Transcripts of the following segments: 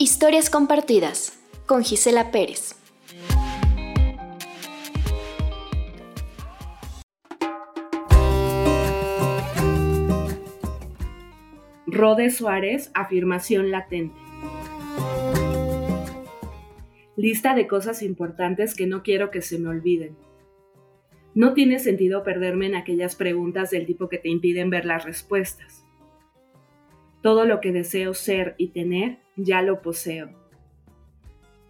Historias compartidas con Gisela Pérez. Rode Suárez, afirmación latente. Lista de cosas importantes que no quiero que se me olviden. No tiene sentido perderme en aquellas preguntas del tipo que te impiden ver las respuestas. Todo lo que deseo ser y tener, ya lo poseo.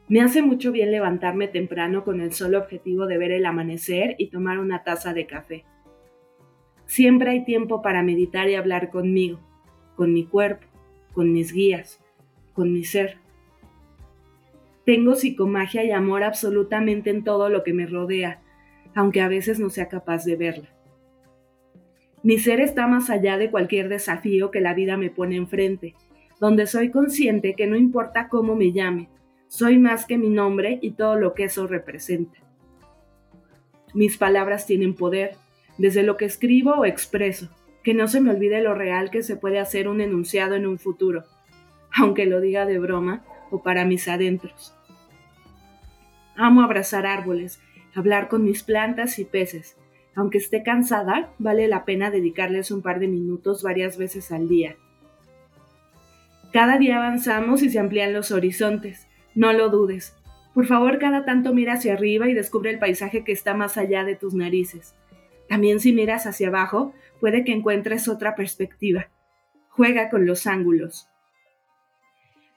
Me hace mucho bien levantarme temprano con el solo objetivo de ver el amanecer y tomar una taza de café. Siempre hay tiempo para meditar y hablar conmigo, con mi cuerpo, con mis guías, con mi ser. Tengo psicomagia y amor absolutamente en todo lo que me rodea, aunque a veces no sea capaz de verla. Mi ser está más allá de cualquier desafío que la vida me pone enfrente, donde soy consciente que no importa cómo me llame, soy más que mi nombre y todo lo que eso representa. Mis palabras tienen poder, desde lo que escribo o expreso, que no se me olvide lo real que se puede hacer un enunciado en un futuro, aunque lo diga de broma o para mis adentros. Amo abrazar árboles, hablar con mis plantas y peces. Aunque esté cansada, vale la pena dedicarles un par de minutos varias veces al día. Cada día avanzamos y se amplían los horizontes. No lo dudes. Por favor, cada tanto mira hacia arriba y descubre el paisaje que está más allá de tus narices. También si miras hacia abajo, puede que encuentres otra perspectiva. Juega con los ángulos.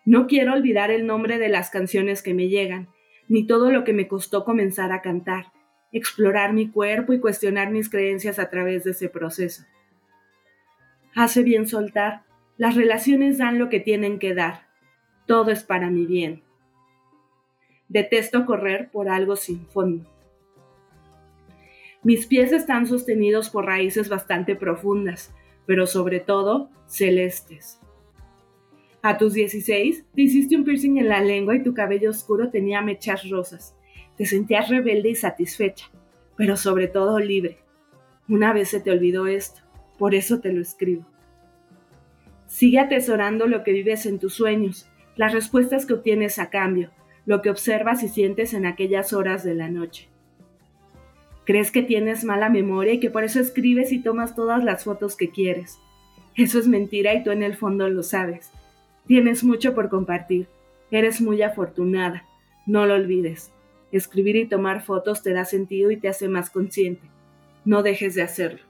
No quiero olvidar el nombre de las canciones que me llegan ni todo lo que me costó comenzar a cantar, explorar mi cuerpo y cuestionar mis creencias a través de ese proceso. Hace bien soltar, las relaciones dan lo que tienen que dar, todo es para mi bien. Detesto correr por algo sin fondo. Mis pies están sostenidos por raíces bastante profundas, pero sobre todo celestes. A tus 16, te hiciste un piercing en la lengua y tu cabello oscuro tenía mechas rosas. Te sentías rebelde y satisfecha, pero sobre todo libre. Una vez se te olvidó esto, por eso te lo escribo. Sigue atesorando lo que vives en tus sueños, las respuestas que obtienes a cambio, lo que observas y sientes en aquellas horas de la noche. Crees que tienes mala memoria y que por eso escribes y tomas todas las fotos que quieres. Eso es mentira y tú en el fondo lo sabes. Tienes mucho por compartir. Eres muy afortunada. No lo olvides. Escribir y tomar fotos te da sentido y te hace más consciente. No dejes de hacerlo.